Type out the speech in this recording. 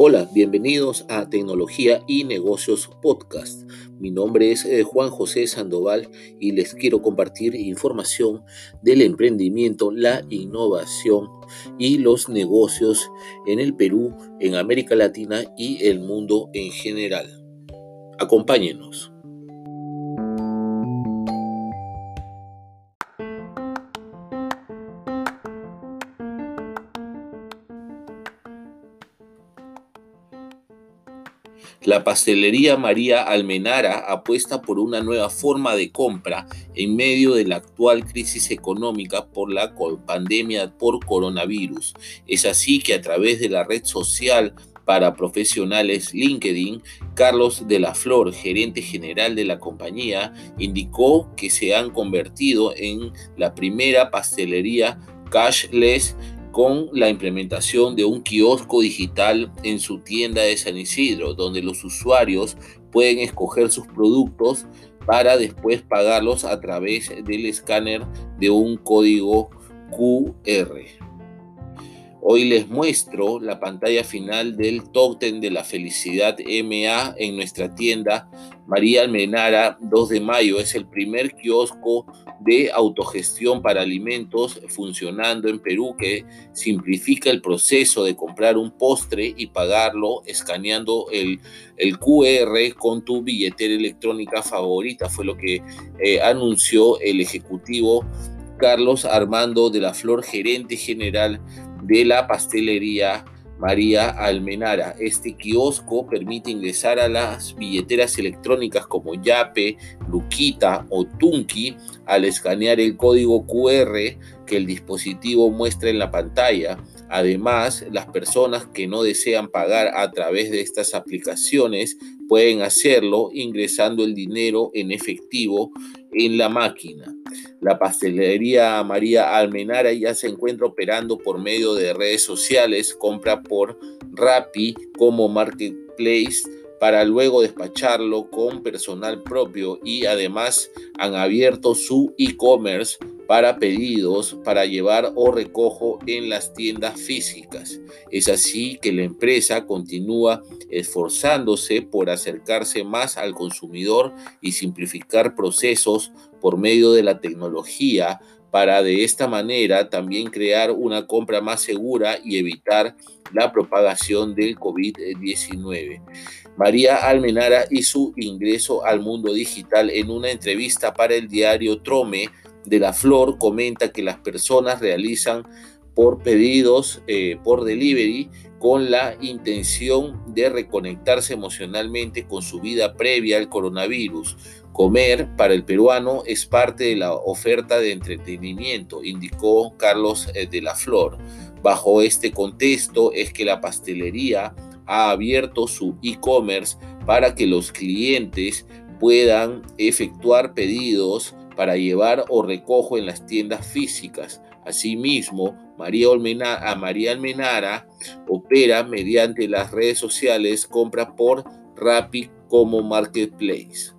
Hola, bienvenidos a Tecnología y Negocios Podcast. Mi nombre es eh, Juan José Sandoval y les quiero compartir información del emprendimiento, la innovación y los negocios en el Perú, en América Latina y el mundo en general. Acompáñenos. La pastelería María Almenara apuesta por una nueva forma de compra en medio de la actual crisis económica por la pandemia por coronavirus. Es así que a través de la red social para profesionales LinkedIn, Carlos de la Flor, gerente general de la compañía, indicó que se han convertido en la primera pastelería cashless con la implementación de un kiosco digital en su tienda de San Isidro, donde los usuarios pueden escoger sus productos para después pagarlos a través del escáner de un código QR. Hoy les muestro la pantalla final del Totem de la Felicidad MA en nuestra tienda María Almenara 2 de mayo. Es el primer kiosco de autogestión para alimentos funcionando en Perú que simplifica el proceso de comprar un postre y pagarlo escaneando el, QR con tu billetera electrónica favorita. Fue lo que eh, anunció el ejecutivo Carlos Armando de la Flor, gerente general de la pastelería María Almenara. Este kiosco permite ingresar a las billeteras electrónicas como Yape, Luquita o Tunki al escanear el código QR que el dispositivo muestra en la pantalla. Además, las personas que no desean pagar a través de estas aplicaciones pueden hacerlo ingresando el dinero en efectivo en la máquina. La pastelería María Almenara ya se encuentra operando por medio de redes sociales, compra por Rappi como marketplace para luego despacharlo con personal propio y además han abierto su e-commerce para pedidos para llevar o recojo en las tiendas físicas. Es así que la empresa continúa esforzándose por acercarse más al consumidor y simplificar procesos por medio de la tecnología para de esta manera también crear una compra más segura y evitar la propagación del COVID-19. María Almenara y su ingreso al mundo digital en una entrevista para el diario Trome de la Flor comenta que las personas realizan por pedidos eh, por delivery con la intención de reconectarse emocionalmente con su vida previa al coronavirus. Comer para el peruano es parte de la oferta de entretenimiento, indicó Carlos eh, de la Flor. Bajo este contexto es que la pastelería ha abierto su e-commerce para que los clientes puedan efectuar pedidos para llevar o recojo en las tiendas físicas. Asimismo, María, a María Almenara opera mediante las redes sociales compra por Rappi como marketplace.